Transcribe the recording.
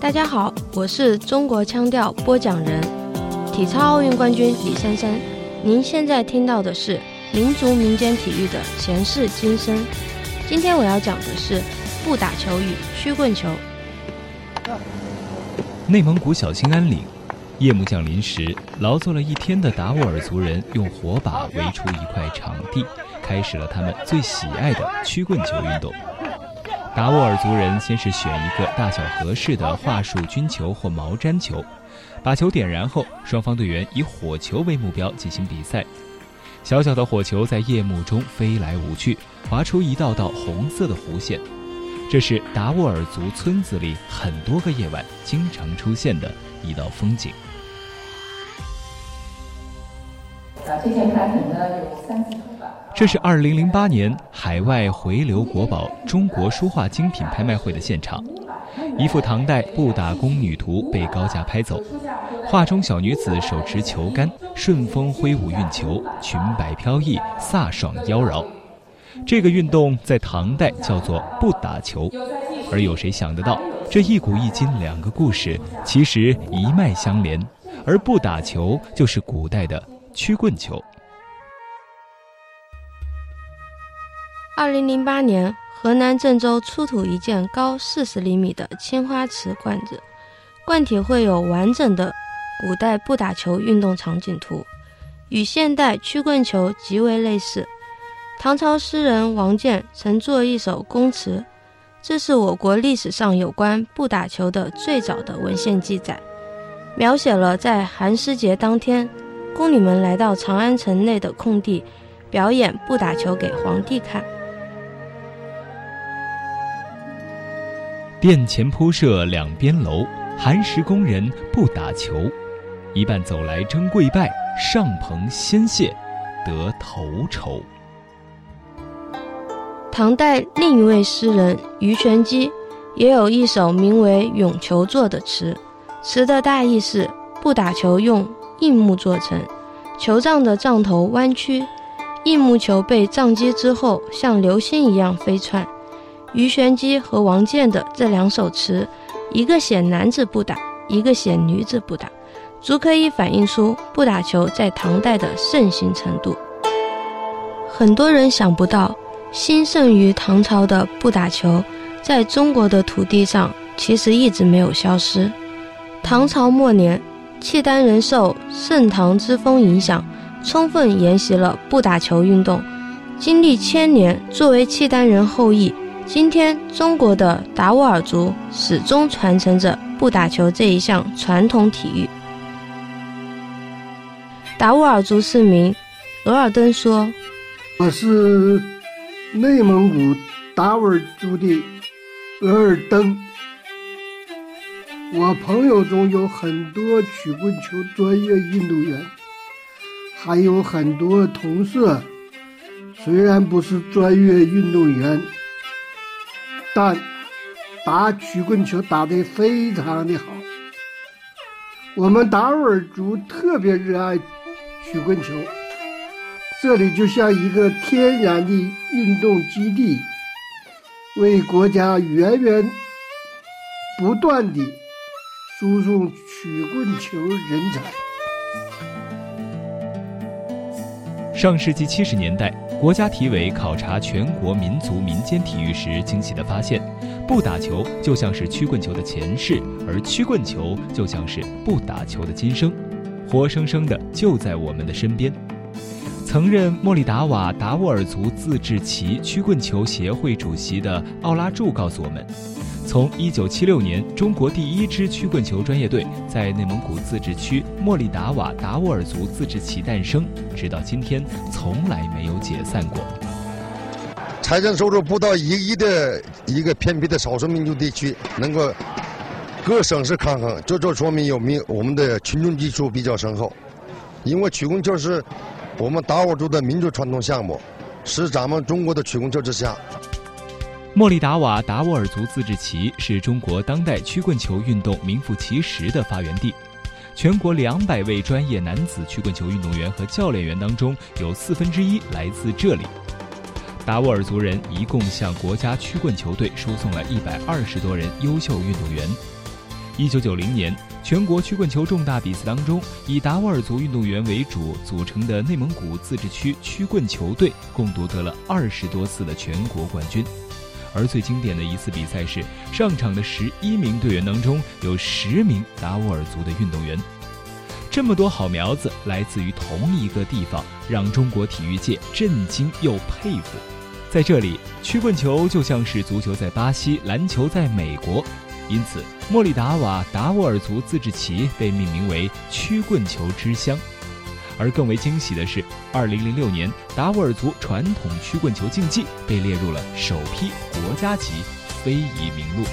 大家好，我是中国腔调播讲人、体操奥运冠军李珊珊。您现在听到的是民族民间体育的前世今生。今天我要讲的是不打球与曲棍球。内蒙古小兴安岭，夜幕降临时，劳作了一天的达斡尔族人用火把围出一块场地，开始了他们最喜爱的曲棍球运动。达斡尔族人先是选一个大小合适的桦树菌球或毛毡球，把球点燃后，双方队员以火球为目标进行比赛。小小的火球在夜幕中飞来舞去，划出一道道红色的弧线。这是达斡尔族村子里很多个夜晚经常出现的一道风景。啊，这件产品呢有三次。这是2008年海外回流国宝中国书画精品拍卖会的现场，一幅唐代不打宫女图被高价拍走。画中小女子手持球杆，顺风挥舞运球，裙摆飘逸，飒爽妖娆。这个运动在唐代叫做不打球，而有谁想得到，这一古一今两个故事其实一脉相连，而不打球就是古代的曲棍球。二零零八年，河南郑州出土一件高四十厘米的青花瓷罐子，罐体绘有完整的古代不打球运动场景图，与现代曲棍球极为类似。唐朝诗人王建曾作一首宫词，这是我国历史上有关不打球的最早的文献记载，描写了在寒食节当天，宫女们来到长安城内的空地，表演不打球给皇帝看。殿前铺设两边楼，寒食工人不打球。一半走来争跪拜，上棚先谢，得头筹。唐代另一位诗人鱼玄机也有一首名为《咏球作》的词，词的大意是：不打球用硬木做成，球杖的杖头弯曲，硬木球被杖击之后像流星一样飞窜。鱼玄机和王建的这两首词，一个写男子不打，一个写女子不打，足可以反映出不打球在唐代的盛行程度。很多人想不到，兴盛于唐朝的不打球，在中国的土地上其实一直没有消失。唐朝末年，契丹人受盛唐之风影响，充分沿袭了不打球运动，经历千年，作为契丹人后裔。今天，中国的达斡尔族始终传承着不打球这一项传统体育。达斡尔族市民额尔登说：“我是内蒙古达斡尔族的额尔登。我朋友中有很多曲棍球专业运动员，还有很多同事，虽然不是专业运动员。”但打曲棍球打得非常的好。我们达斡尔族特别热爱曲棍球，这里就像一个天然的运动基地，为国家源源不断地输送曲棍球人才。上世纪七十年代，国家体委考察全国民族民间体育时，惊喜地发现，不打球就像是曲棍球的前世，而曲棍球就像是不打球的今生，活生生的就在我们的身边。曾任莫里达瓦达斡尔族自治旗曲棍球协会主席的奥拉柱告诉我们。从1976年中国第一支曲棍球专业队在内蒙古自治区莫里达瓦达斡尔族自治旗诞生，直到今天从来没有解散过。财政收入不到一亿的一个偏僻的少数民族地区，能够各省市抗衡，这就说明有民我们的群众基础比较深厚。因为曲棍球是我们达斡族的民族传统项目，是咱们中国的曲棍球之乡。莫里达瓦达斡尔族自治旗是中国当代曲棍球运动名副其实的发源地，全国两百位专业男子曲棍球运动员和教练员当中，有四分之一来自这里。达斡尔族人一共向国家曲棍球队输送了一百二十多人优秀运动员。一九九零年，全国曲棍球重大比赛当中，以达斡尔族运动员为主组成的内蒙古自治区曲棍球队共夺得了二十多次的全国冠军。而最经典的一次比赛是，上场的十一名队员当中有十名达斡尔族的运动员。这么多好苗子来自于同一个地方，让中国体育界震惊又佩服。在这里，曲棍球就像是足球在巴西，篮球在美国。因此，莫里达瓦达斡尔族自治旗被命名为“曲棍球之乡”。而更为惊喜的是，2006年，达斡尔族传统曲棍球竞技被列入了首批国家级非遗名录。